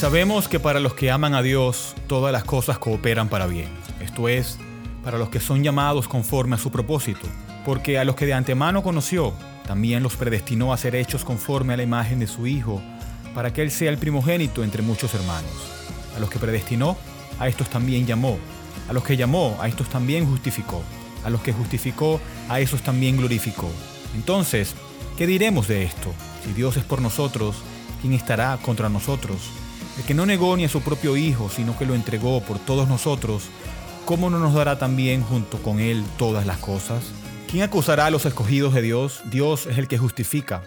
sabemos que para los que aman a Dios, todas las cosas cooperan para bien. Esto es, para los que son llamados conforme a su propósito. Porque a los que de antemano conoció, también los predestinó a ser hechos conforme a la imagen de su Hijo, para que Él sea el primogénito entre muchos hermanos. A los que predestinó, a estos también llamó. A los que llamó, a estos también justificó. A los que justificó, a esos también glorificó. Entonces, ¿qué diremos de esto? Si Dios es por nosotros, ¿quién estará contra nosotros? El que no negó ni a su propio Hijo, sino que lo entregó por todos nosotros, ¿cómo no nos dará también junto con Él todas las cosas? ¿Quién acusará a los escogidos de Dios? Dios es el que justifica.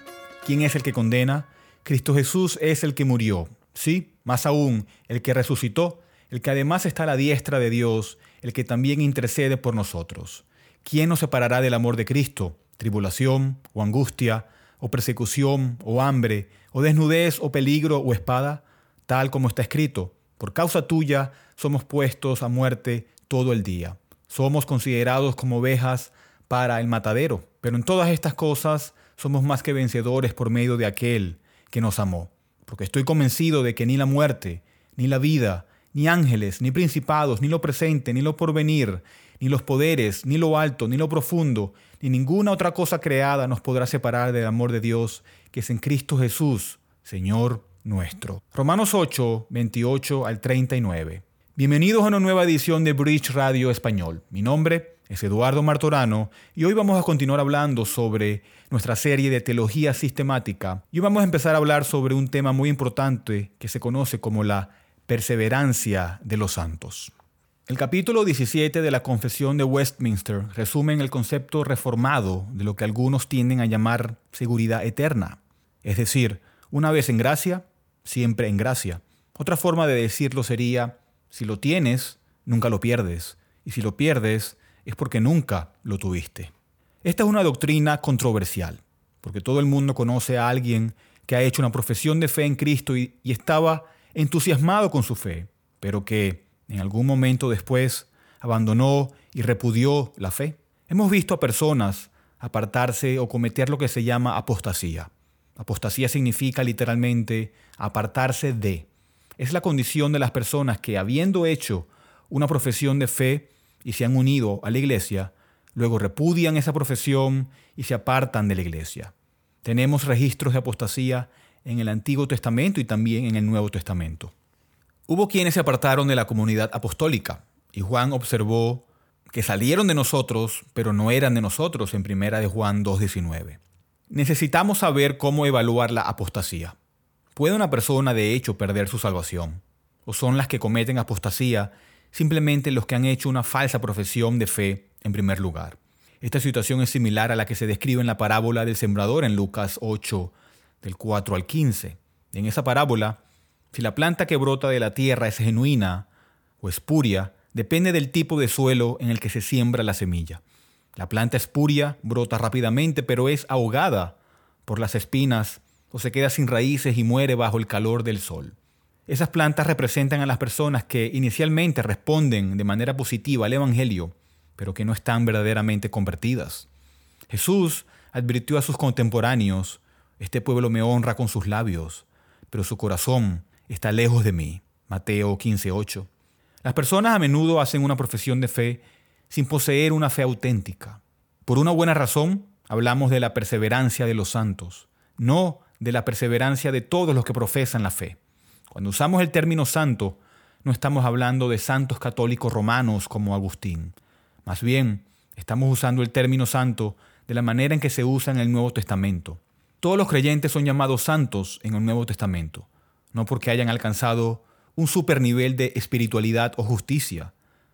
¿Quién es el que condena? Cristo Jesús es el que murió. Sí, más aún, el que resucitó, el que además está a la diestra de Dios, el que también intercede por nosotros. ¿Quién nos separará del amor de Cristo? ¿Tribulación o angustia o persecución o hambre o desnudez o peligro o espada? Tal como está escrito, por causa tuya somos puestos a muerte todo el día. Somos considerados como ovejas para el matadero, pero en todas estas cosas somos más que vencedores por medio de aquel que nos amó. Porque estoy convencido de que ni la muerte, ni la vida, ni ángeles, ni principados, ni lo presente, ni lo porvenir, ni los poderes, ni lo alto, ni lo profundo, ni ninguna otra cosa creada nos podrá separar del amor de Dios que es en Cristo Jesús, Señor nuestro. Romanos 8, 28 al 39. Bienvenidos a una nueva edición de Bridge Radio Español. Mi nombre es Eduardo Martorano y hoy vamos a continuar hablando sobre nuestra serie de teología sistemática y vamos a empezar a hablar sobre un tema muy importante que se conoce como la perseverancia de los santos. El capítulo 17 de la Confesión de Westminster resume el concepto reformado de lo que algunos tienden a llamar seguridad eterna, es decir, una vez en gracia, siempre en gracia. Otra forma de decirlo sería, si lo tienes, nunca lo pierdes, y si lo pierdes, es porque nunca lo tuviste. Esta es una doctrina controversial, porque todo el mundo conoce a alguien que ha hecho una profesión de fe en Cristo y, estaba entusiasmado con su fe, pero que en algún momento después abandonó y repudió la fe. Hemos visto a personas apartarse o cometer lo que se llama apostasía. Apostasía significa literalmente apartarse de. Es la condición de las personas que habiendo hecho una profesión de fe y se han unido a la iglesia, luego repudian esa profesión y se apartan de la iglesia. Tenemos registros de apostasía en el Antiguo Testamento y también en el Nuevo Testamento. Hubo quienes se apartaron de la comunidad apostólica y Juan observó que salieron de nosotros, pero no eran de nosotros en primera de Juan 2.19. Necesitamos saber cómo evaluar la apostasía. ¿Puede una persona de hecho perder su salvación? ¿O son las que cometen apostasía simplemente los que han hecho una falsa profesión de fe en primer lugar? Esta situación es similar a la que se describe en la parábola del sembrador en Lucas 8, del 4 al 15. En esa parábola, si la planta que brota de la tierra es genuina o espuria, depende del tipo de suelo en el que se siembra la semilla. La planta espuria brota rápidamente, pero es ahogada por las espinas o se queda sin raíces y muere bajo el calor del sol. Esas plantas representan a las personas que inicialmente responden de manera positiva al Evangelio, pero que no están verdaderamente convertidas. Jesús advirtió a sus contemporáneos, este pueblo me honra con sus labios, pero su corazón está lejos de mí. Mateo 15:8. Las personas a menudo hacen una profesión de fe sin poseer una fe auténtica. Por una buena razón, hablamos de la perseverancia de los santos, no de la perseverancia de todos los que profesan la fe. Cuando usamos el término santo, no estamos hablando de santos católicos romanos como Agustín. Más bien, estamos usando el término santo de la manera en que se usa en el Nuevo Testamento. Todos los creyentes son llamados santos en el Nuevo Testamento, no porque hayan alcanzado un super nivel de espiritualidad o justicia,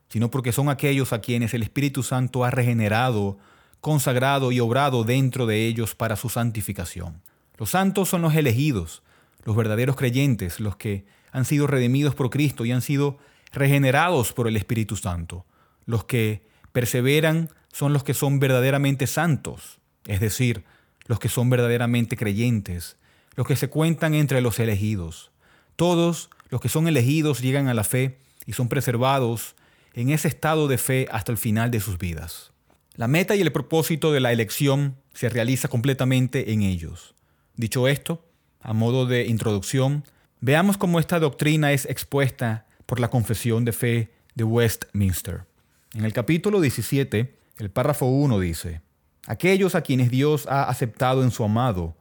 sino porque son aquellos a quienes el Espíritu Santo ha regenerado, consagrado y obrado dentro de ellos para su santificación. Los santos son los elegidos, los verdaderos creyentes, los que han sido redimidos por Cristo y han sido regenerados por el Espíritu Santo. Los que perseveran son los que son verdaderamente santos, es decir, los que son verdaderamente creyentes, los que se cuentan entre los elegidos. Todos los que son elegidos llegan a la fe y son preservados en ese estado de fe hasta el final de sus vidas. La meta y el propósito de la elección se realiza completamente en ellos. Dicho esto, a modo de introducción, Veamos cómo esta doctrina es expuesta por la Confesión de Fe de Westminster. En el capítulo 17, el párrafo 1 dice, Aquellos a quienes Dios ha aceptado en su amado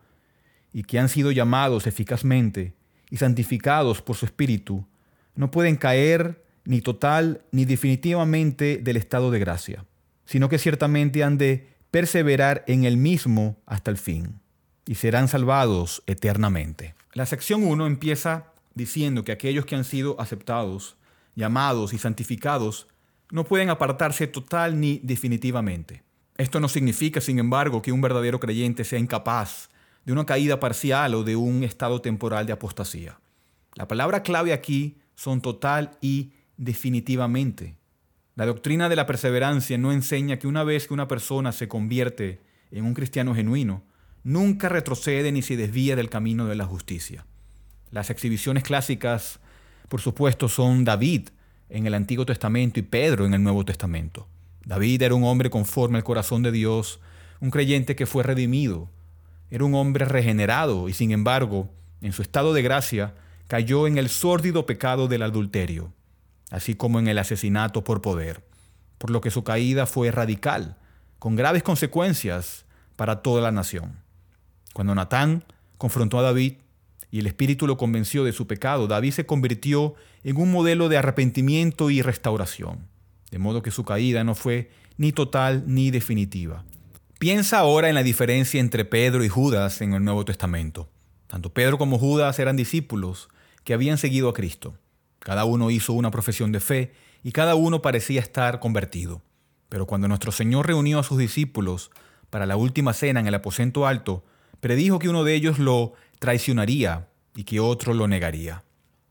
y que han sido llamados eficazmente y santificados por su Espíritu, no pueden caer ni total ni definitivamente del estado de gracia, sino que ciertamente han de perseverar en el mismo hasta el fin, y serán salvados eternamente. La sección 1 empieza diciendo que aquellos que han sido aceptados, llamados y santificados no pueden apartarse total ni definitivamente. Esto no significa, sin embargo, que un verdadero creyente sea incapaz de una caída parcial o de un estado temporal de apostasía. La palabra clave aquí son total y definitivamente. La doctrina de la perseverancia no enseña que una vez que una persona se convierte en un cristiano genuino, nunca retrocede ni se desvía del camino de la justicia. Las exhibiciones clásicas, por supuesto, son David en el Antiguo Testamento y Pedro en el Nuevo Testamento. David era un hombre conforme al corazón de Dios, un creyente que fue redimido, era un hombre regenerado y sin embargo, en su estado de gracia, cayó en el sórdido pecado del adulterio, así como en el asesinato por poder, por lo que su caída fue radical, con graves consecuencias para toda la nación. Cuando Natán confrontó a David y el Espíritu lo convenció de su pecado, David se convirtió en un modelo de arrepentimiento y restauración, de modo que su caída no fue ni total ni definitiva. Piensa ahora en la diferencia entre Pedro y Judas en el Nuevo Testamento. Tanto Pedro como Judas eran discípulos que habían seguido a Cristo. Cada uno hizo una profesión de fe y cada uno parecía estar convertido. Pero cuando nuestro Señor reunió a sus discípulos para la última cena en el aposento alto, predijo que uno de ellos lo traicionaría y que otro lo negaría.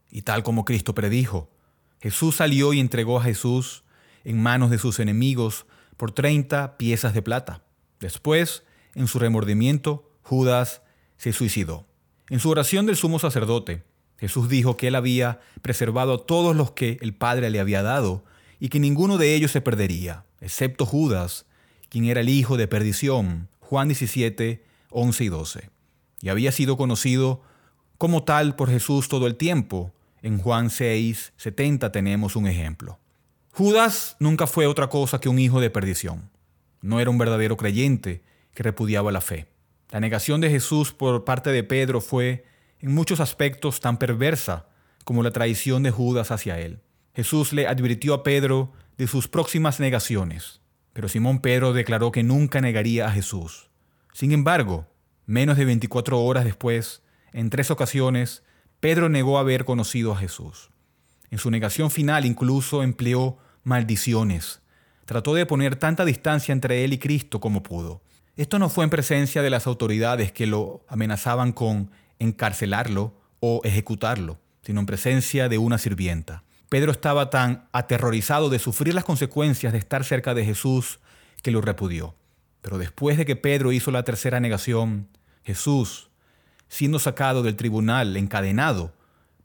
Y tal como Cristo predijo, Jesús salió y entregó a Jesús en manos de sus enemigos por 30 piezas de plata. Después, en su remordimiento, Judas se suicidó. En su oración del sumo sacerdote, Jesús dijo que él había preservado a todos los que el Padre le había dado y que ninguno de ellos se perdería, excepto Judas, quien era el hijo de perdición. Juan 17, 11 y 12. Y había sido conocido como tal por Jesús todo el tiempo. En Juan 6, 70 tenemos un ejemplo. Judas nunca fue otra cosa que un hijo de perdición. No era un verdadero creyente que repudiaba la fe. La negación de Jesús por parte de Pedro fue en muchos aspectos tan perversa como la traición de Judas hacia él. Jesús le advirtió a Pedro de sus próximas negaciones, pero Simón Pedro declaró que nunca negaría a Jesús. Sin embargo, menos de 24 horas después, en tres ocasiones, Pedro negó haber conocido a Jesús. En su negación final incluso empleó maldiciones, trató de poner tanta distancia entre él y Cristo como pudo. Esto no fue en presencia de las autoridades que lo amenazaban con encarcelarlo o ejecutarlo, sino en presencia de una sirvienta. Pedro estaba tan aterrorizado de sufrir las consecuencias de estar cerca de Jesús que lo repudió. Pero después de que Pedro hizo la tercera negación, Jesús, siendo sacado del tribunal encadenado,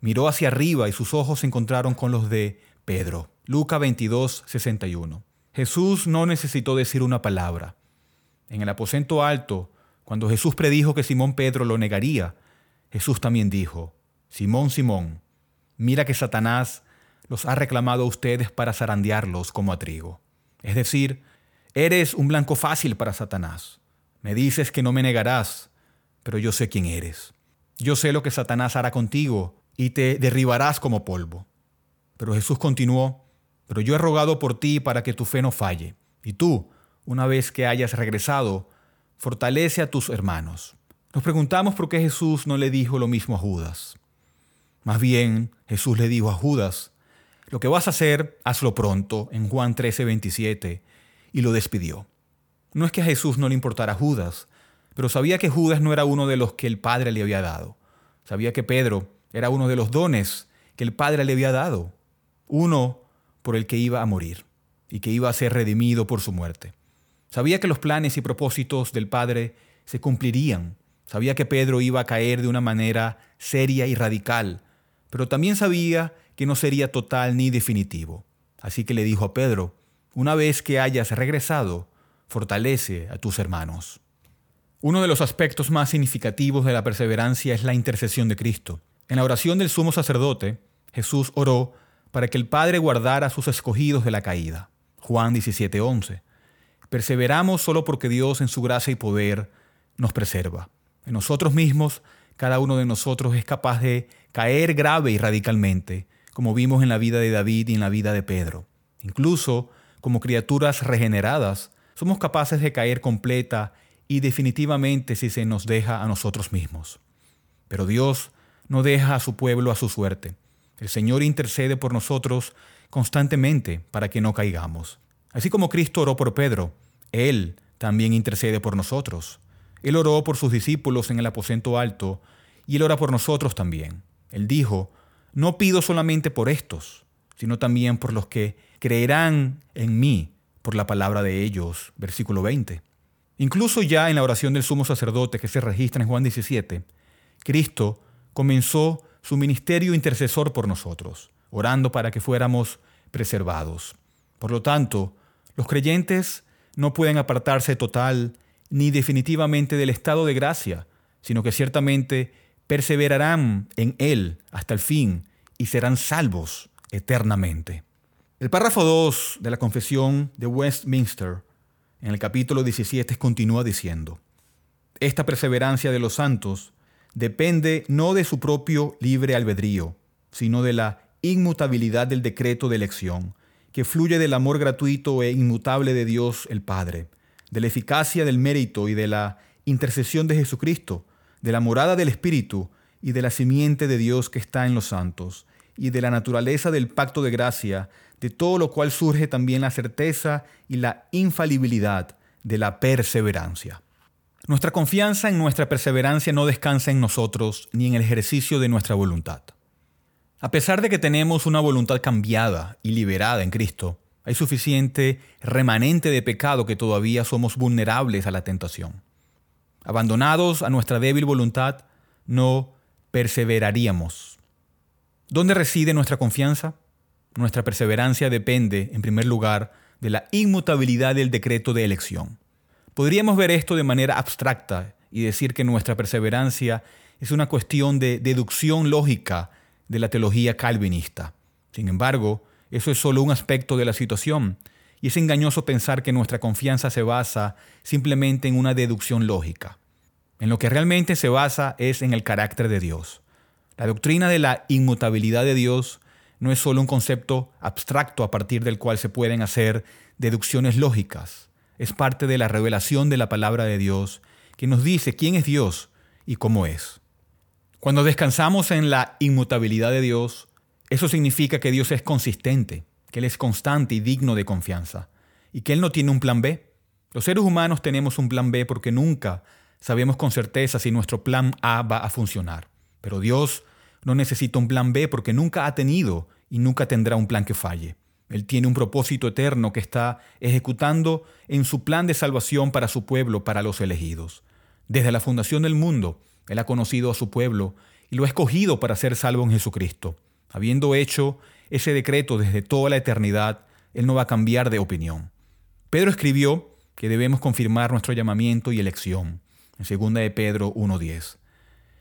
miró hacia arriba y sus ojos se encontraron con los de Pedro. Lucas 22, 61. Jesús no necesitó decir una palabra. En el aposento alto, cuando Jesús predijo que Simón Pedro lo negaría, Jesús también dijo, Simón, Simón, mira que Satanás los ha reclamado a ustedes para zarandearlos como a trigo. Es decir, eres un blanco fácil para Satanás. Me dices que no me negarás, pero yo sé quién eres. Yo sé lo que Satanás hará contigo y te derribarás como polvo. Pero Jesús continuó, pero yo he rogado por ti para que tu fe no falle. Y tú, una vez que hayas regresado, fortalece a tus hermanos. Nos preguntamos por qué Jesús no le dijo lo mismo a Judas. Más bien, Jesús le dijo a Judas, lo que vas a hacer, hazlo pronto, en Juan 13, 27, y lo despidió. No es que a Jesús no le importara a Judas, pero sabía que Judas no era uno de los que el Padre le había dado. Sabía que Pedro era uno de los dones que el Padre le había dado. Uno por el que iba a morir y que iba a ser redimido por su muerte. Sabía que los planes y propósitos del Padre se cumplirían. Sabía que Pedro iba a caer de una manera seria y radical, pero también sabía que no sería total ni definitivo. Así que le dijo a Pedro, una vez que hayas regresado, fortalece a tus hermanos. Uno de los aspectos más significativos de la perseverancia es la intercesión de Cristo. En la oración del sumo sacerdote, Jesús oró para que el Padre guardara a sus escogidos de la caída. Juan 17:11. Perseveramos solo porque Dios en su gracia y poder nos preserva. En nosotros mismos, cada uno de nosotros es capaz de caer grave y radicalmente, como vimos en la vida de David y en la vida de Pedro. Incluso, como criaturas regeneradas, somos capaces de caer completa y definitivamente si se nos deja a nosotros mismos. Pero Dios no deja a su pueblo a su suerte. El Señor intercede por nosotros constantemente para que no caigamos. Así como Cristo oró por Pedro, Él también intercede por nosotros. Él oró por sus discípulos en el aposento alto y Él ora por nosotros también. Él dijo, no pido solamente por estos, sino también por los que creerán en mí por la palabra de ellos. Versículo 20. Incluso ya en la oración del sumo sacerdote que se registra en Juan 17, Cristo comenzó su ministerio intercesor por nosotros, orando para que fuéramos preservados. Por lo tanto, los creyentes no pueden apartarse total ni definitivamente del estado de gracia, sino que ciertamente perseverarán en Él hasta el fin y serán salvos eternamente. El párrafo 2 de la confesión de Westminster, en el capítulo 17, continúa diciendo, Esta perseverancia de los santos depende no de su propio libre albedrío, sino de la inmutabilidad del decreto de elección, que fluye del amor gratuito e inmutable de Dios el Padre, de la eficacia del mérito y de la intercesión de Jesucristo, de la morada del Espíritu y de la simiente de Dios que está en los santos, y de la naturaleza del pacto de gracia, de todo lo cual surge también la certeza y la infalibilidad de la perseverancia. Nuestra confianza en nuestra perseverancia no descansa en nosotros ni en el ejercicio de nuestra voluntad. A pesar de que tenemos una voluntad cambiada y liberada en Cristo, hay suficiente remanente de pecado que todavía somos vulnerables a la tentación. Abandonados a nuestra débil voluntad, no perseveraríamos. ¿Dónde reside nuestra confianza? Nuestra perseverancia depende, en primer lugar, de la inmutabilidad del decreto de elección. Podríamos ver esto de manera abstracta y decir que nuestra perseverancia es una cuestión de deducción lógica de la teología calvinista. Sin embargo, eso es solo un aspecto de la situación y es engañoso pensar que nuestra confianza se basa simplemente en una deducción lógica. En lo que realmente se basa es en el carácter de Dios. La doctrina de la inmutabilidad de Dios no es solo un concepto abstracto a partir del cual se pueden hacer deducciones lógicas es parte de la revelación de la palabra de Dios que nos dice quién es Dios y cómo es. Cuando descansamos en la inmutabilidad de Dios, eso significa que Dios es consistente, que Él es constante y digno de confianza, y que Él no tiene un plan B. Los seres humanos tenemos un plan B porque nunca sabemos con certeza si nuestro plan A va a funcionar. Pero Dios no necesita un plan B porque nunca ha tenido y nunca tendrá un plan que falle. Él tiene un propósito eterno que está ejecutando en su plan de salvación para su pueblo, para los elegidos. Desde la fundación del mundo, Él ha conocido a su pueblo y lo ha escogido para ser salvo en Jesucristo. Habiendo hecho ese decreto desde toda la eternidad, Él no va a cambiar de opinión. Pedro escribió que debemos confirmar nuestro llamamiento y elección, en 2 de Pedro 1.10.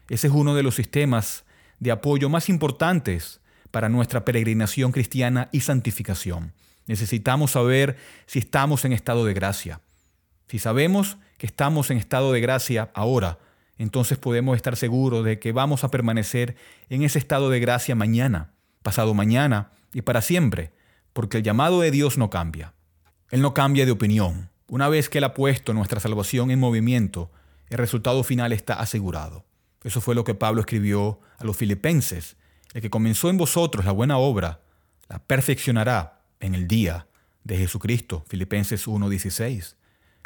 Ese es uno de los sistemas de apoyo más importantes para nuestra peregrinación cristiana y santificación. Necesitamos saber si estamos en estado de gracia. Si sabemos que estamos en estado de gracia ahora, entonces podemos estar seguros de que vamos a permanecer en ese estado de gracia mañana, pasado mañana y para siempre, porque el llamado de Dios no cambia. Él no cambia de opinión. Una vez que Él ha puesto nuestra salvación en movimiento, el resultado final está asegurado. Eso fue lo que Pablo escribió a los filipenses el que comenzó en vosotros la buena obra, la perfeccionará en el día de Jesucristo. Filipenses 1:16.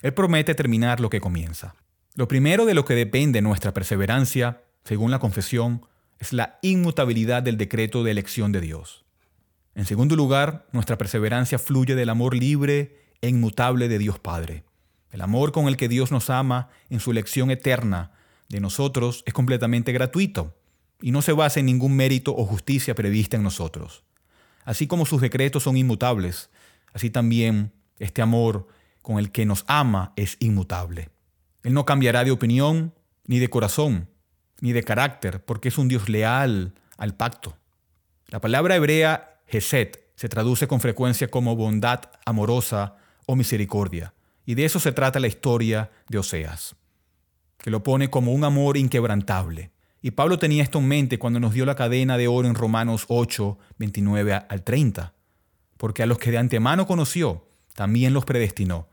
Él promete terminar lo que comienza. Lo primero de lo que depende nuestra perseverancia, según la confesión, es la inmutabilidad del decreto de elección de Dios. En segundo lugar, nuestra perseverancia fluye del amor libre e inmutable de Dios Padre. El amor con el que Dios nos ama en su elección eterna de nosotros es completamente gratuito y no se basa en ningún mérito o justicia prevista en nosotros. Así como sus decretos son inmutables, así también este amor con el que nos ama es inmutable. Él no cambiará de opinión ni de corazón. ni de carácter, porque es un Dios leal al pacto. La palabra hebrea Geset se traduce con frecuencia como bondad amorosa o misericordia, y de eso se trata la historia de Oseas, que lo pone como un amor inquebrantable. Y Pablo tenía esto en mente cuando nos dio la cadena de oro en Romanos 8, 29 al 30, porque a los que de antemano conoció, también los predestinó,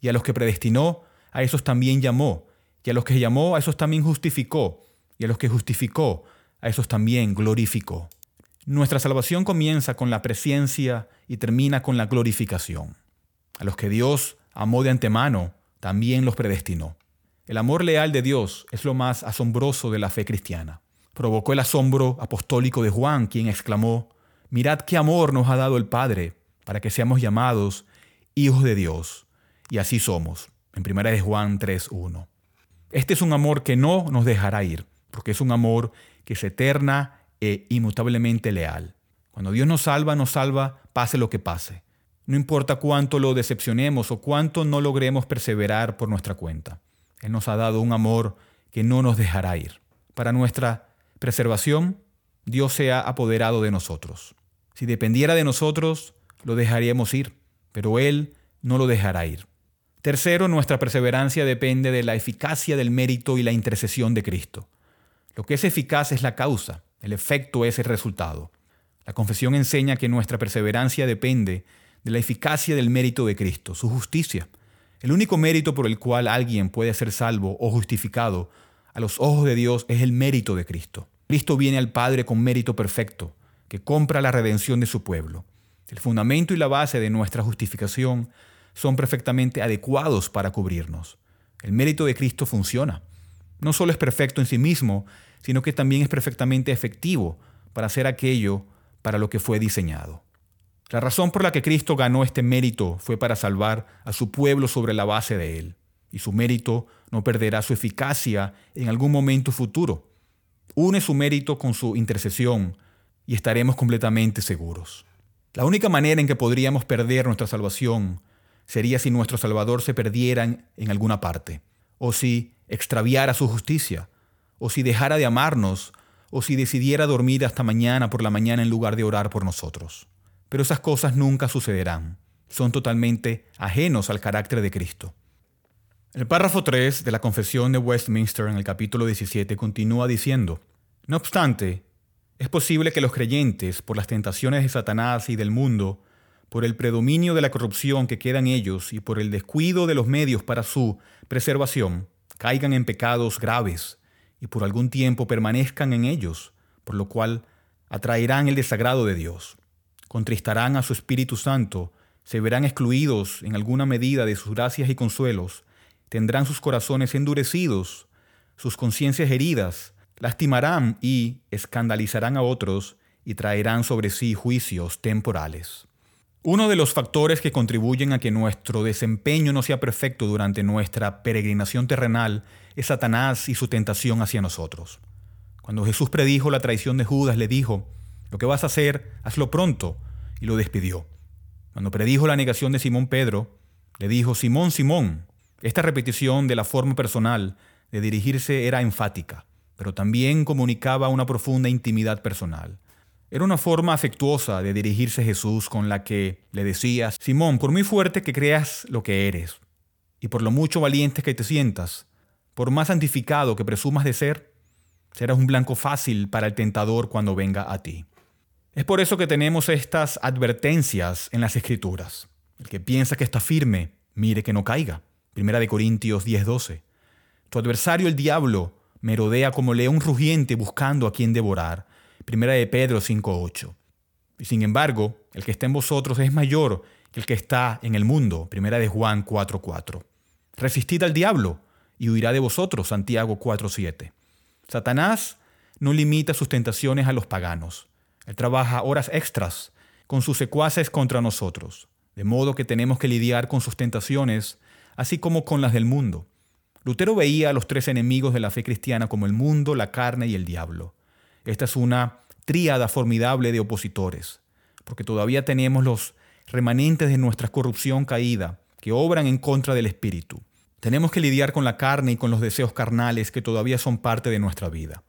y a los que predestinó, a esos también llamó, y a los que llamó, a esos también justificó, y a los que justificó, a esos también glorificó. Nuestra salvación comienza con la presencia y termina con la glorificación. A los que Dios amó de antemano, también los predestinó. El amor leal de Dios es lo más asombroso de la fe cristiana. Provocó el asombro apostólico de Juan, quien exclamó, Mirad qué amor nos ha dado el Padre para que seamos llamados hijos de Dios. Y así somos. En 1 de Juan 3.1. Este es un amor que no nos dejará ir, porque es un amor que es eterna e inmutablemente leal. Cuando Dios nos salva, nos salva, pase lo que pase. No importa cuánto lo decepcionemos o cuánto no logremos perseverar por nuestra cuenta. Él nos ha dado un amor que no nos dejará ir. Para nuestra preservación, Dios se ha apoderado de nosotros. Si dependiera de nosotros, lo dejaríamos ir, pero Él no lo dejará ir. Tercero, nuestra perseverancia depende de la eficacia del mérito y la intercesión de Cristo. Lo que es eficaz es la causa, el efecto es el resultado. La confesión enseña que nuestra perseverancia depende de la eficacia del mérito de Cristo, su justicia. El único mérito por el cual alguien puede ser salvo o justificado a los ojos de Dios es el mérito de Cristo. Cristo viene al Padre con mérito perfecto, que compra la redención de su pueblo. El fundamento y la base de nuestra justificación son perfectamente adecuados para cubrirnos. El mérito de Cristo funciona. No solo es perfecto en sí mismo, sino que también es perfectamente efectivo para hacer aquello para lo que fue diseñado. La razón por la que Cristo ganó este mérito fue para salvar a su pueblo sobre la base de él, y su mérito no perderá su eficacia en algún momento futuro. Une su mérito con su intercesión y estaremos completamente seguros. La única manera en que podríamos perder nuestra salvación sería si nuestro Salvador se perdiera en alguna parte, o si extraviara su justicia, o si dejara de amarnos, o si decidiera dormir hasta mañana por la mañana en lugar de orar por nosotros. Pero esas cosas nunca sucederán. Son totalmente ajenos al carácter de Cristo. El párrafo 3 de la Confesión de Westminster en el capítulo 17 continúa diciendo, No obstante, es posible que los creyentes, por las tentaciones de Satanás y del mundo, por el predominio de la corrupción que queda en ellos y por el descuido de los medios para su preservación, caigan en pecados graves y por algún tiempo permanezcan en ellos, por lo cual atraerán el desagrado de Dios, contristarán a su Espíritu Santo, se verán excluidos en alguna medida de sus gracias y consuelos, tendrán sus corazones endurecidos, sus conciencias heridas, lastimarán y escandalizarán a otros y traerán sobre sí juicios temporales. Uno de los factores que contribuyen a que nuestro desempeño no sea perfecto durante nuestra peregrinación terrenal es Satanás y su tentación hacia nosotros. Cuando Jesús predijo la traición de Judas, le dijo, lo que vas a hacer, hazlo pronto, y lo despidió. Cuando predijo la negación de Simón Pedro, le dijo, Simón, Simón, esta repetición de la forma personal de dirigirse era enfática, pero también comunicaba una profunda intimidad personal. Era una forma afectuosa de dirigirse a Jesús con la que le decía, Simón, por muy fuerte que creas lo que eres, y por lo mucho valiente que te sientas, por más santificado que presumas de ser, serás un blanco fácil para el tentador cuando venga a ti. Es por eso que tenemos estas advertencias en las Escrituras. El que piensa que está firme, mire que no caiga. Primera de Corintios 10:12. Tu adversario el diablo merodea como león rugiente buscando a quien devorar. Primera de Pedro 5.8. Y sin embargo, el que está en vosotros es mayor que el que está en el mundo. Primera de Juan 4.4. Resistid al diablo y huirá de vosotros. Santiago 4.7. Satanás no limita sus tentaciones a los paganos. Él trabaja horas extras con sus secuaces contra nosotros, de modo que tenemos que lidiar con sus tentaciones, así como con las del mundo. Lutero veía a los tres enemigos de la fe cristiana como el mundo, la carne y el diablo. Esta es una tríada formidable de opositores, porque todavía tenemos los remanentes de nuestra corrupción caída que obran en contra del Espíritu. Tenemos que lidiar con la carne y con los deseos carnales que todavía son parte de nuestra vida.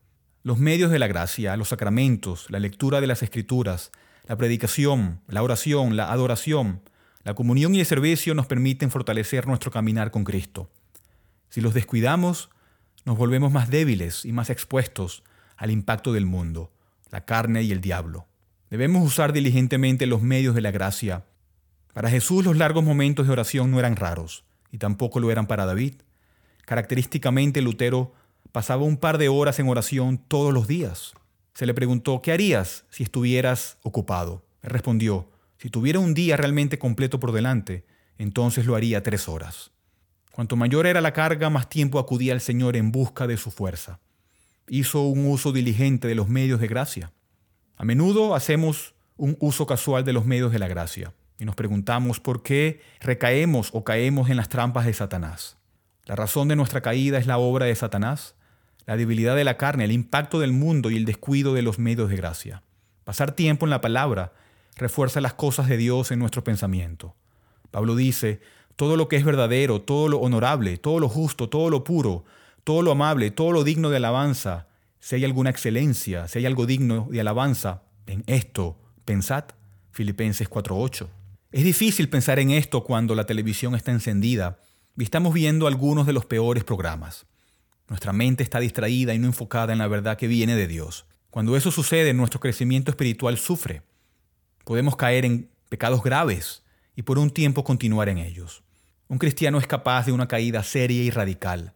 Los medios de la gracia, los sacramentos, la lectura de las escrituras, la predicación, la oración, la adoración, la comunión y el servicio nos permiten fortalecer nuestro caminar con Cristo. Si los descuidamos, nos volvemos más débiles y más expuestos al impacto del mundo, la carne y el diablo. Debemos usar diligentemente los medios de la gracia. Para Jesús los largos momentos de oración no eran raros, y tampoco lo eran para David. Característicamente Lutero pasaba un par de horas en oración todos los días. Se le preguntó, ¿qué harías si estuvieras ocupado? Él respondió, si tuviera un día realmente completo por delante, entonces lo haría tres horas. Cuanto mayor era la carga, más tiempo acudía al Señor en busca de su fuerza. Hizo un uso diligente de los medios de gracia. A menudo hacemos un uso casual de los medios de la gracia y nos preguntamos por qué recaemos o caemos en las trampas de Satanás. La razón de nuestra caída es la obra de Satanás, la debilidad de la carne, el impacto del mundo y el descuido de los medios de gracia. Pasar tiempo en la palabra refuerza las cosas de Dios en nuestro pensamiento. Pablo dice, todo lo que es verdadero, todo lo honorable, todo lo justo, todo lo puro, todo lo amable, todo lo digno de alabanza, si hay alguna excelencia, si hay algo digno de alabanza, en esto pensad. Filipenses 4.8. Es difícil pensar en esto cuando la televisión está encendida y estamos viendo algunos de los peores programas. Nuestra mente está distraída y no enfocada en la verdad que viene de Dios. Cuando eso sucede, nuestro crecimiento espiritual sufre. Podemos caer en pecados graves y por un tiempo continuar en ellos. Un cristiano es capaz de una caída seria y radical,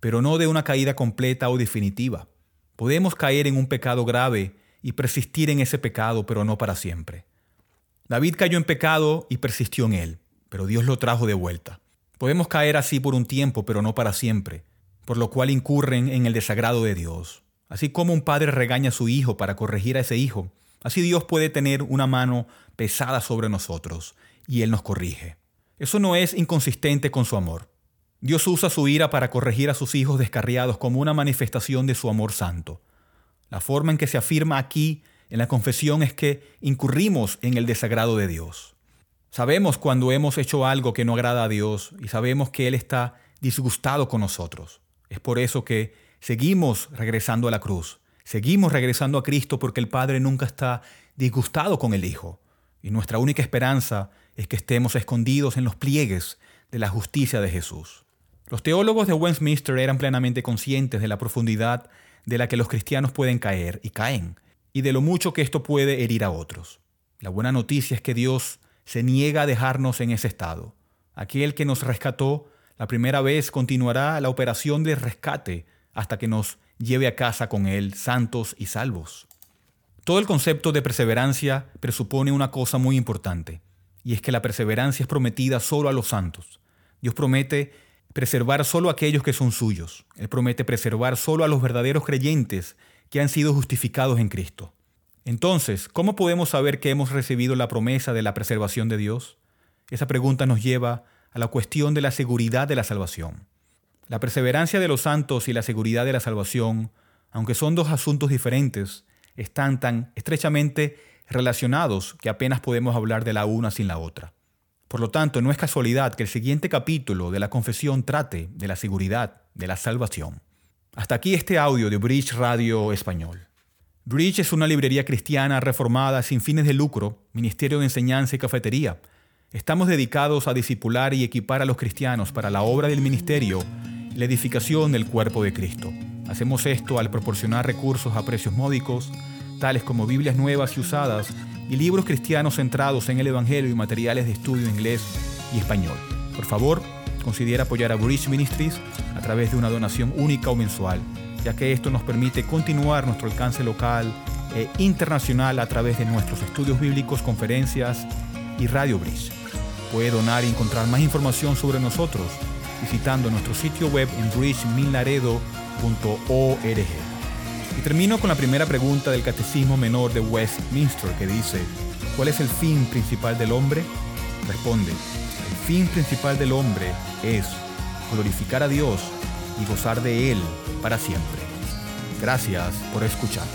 pero no de una caída completa o definitiva. Podemos caer en un pecado grave y persistir en ese pecado, pero no para siempre. David cayó en pecado y persistió en él, pero Dios lo trajo de vuelta. Podemos caer así por un tiempo, pero no para siempre, por lo cual incurren en el desagrado de Dios. Así como un padre regaña a su hijo para corregir a ese hijo, así Dios puede tener una mano pesada sobre nosotros y Él nos corrige. Eso no es inconsistente con su amor. Dios usa su ira para corregir a sus hijos descarriados como una manifestación de su amor santo. La forma en que se afirma aquí en la confesión es que incurrimos en el desagrado de Dios. Sabemos cuando hemos hecho algo que no agrada a Dios y sabemos que Él está disgustado con nosotros. Es por eso que seguimos regresando a la cruz, seguimos regresando a Cristo porque el Padre nunca está disgustado con el Hijo. Y nuestra única esperanza es que estemos escondidos en los pliegues de la justicia de Jesús. Los teólogos de Westminster eran plenamente conscientes de la profundidad de la que los cristianos pueden caer y caen, y de lo mucho que esto puede herir a otros. La buena noticia es que Dios se niega a dejarnos en ese estado. Aquel que nos rescató la primera vez continuará la operación de rescate hasta que nos lleve a casa con Él santos y salvos. Todo el concepto de perseverancia presupone una cosa muy importante, y es que la perseverancia es prometida solo a los santos. Dios promete preservar solo a aquellos que son suyos. Él promete preservar solo a los verdaderos creyentes que han sido justificados en Cristo. Entonces, ¿cómo podemos saber que hemos recibido la promesa de la preservación de Dios? Esa pregunta nos lleva a la cuestión de la seguridad de la salvación. La perseverancia de los santos y la seguridad de la salvación, aunque son dos asuntos diferentes, están tan estrechamente relacionados que apenas podemos hablar de la una sin la otra. Por lo tanto, no es casualidad que el siguiente capítulo de la confesión trate de la seguridad de la salvación. Hasta aquí este audio de Bridge Radio Español. Bridge es una librería cristiana reformada sin fines de lucro, ministerio de enseñanza y cafetería. Estamos dedicados a discipular y equipar a los cristianos para la obra del ministerio la edificación del cuerpo de Cristo. Hacemos esto al proporcionar recursos a precios módicos, tales como Biblias nuevas y usadas y libros cristianos centrados en el Evangelio y materiales de estudio inglés y español. Por favor, considera apoyar a Bridge Ministries a través de una donación única o mensual, ya que esto nos permite continuar nuestro alcance local e internacional a través de nuestros estudios bíblicos, conferencias y Radio Bridge. Puede donar y encontrar más información sobre nosotros visitando nuestro sitio web en bridgemilnaredo.org. Y termino con la primera pregunta del Catecismo Menor de Westminster que dice, ¿cuál es el fin principal del hombre? Responde, el fin principal del hombre es glorificar a Dios y gozar de Él para siempre. Gracias por escuchar.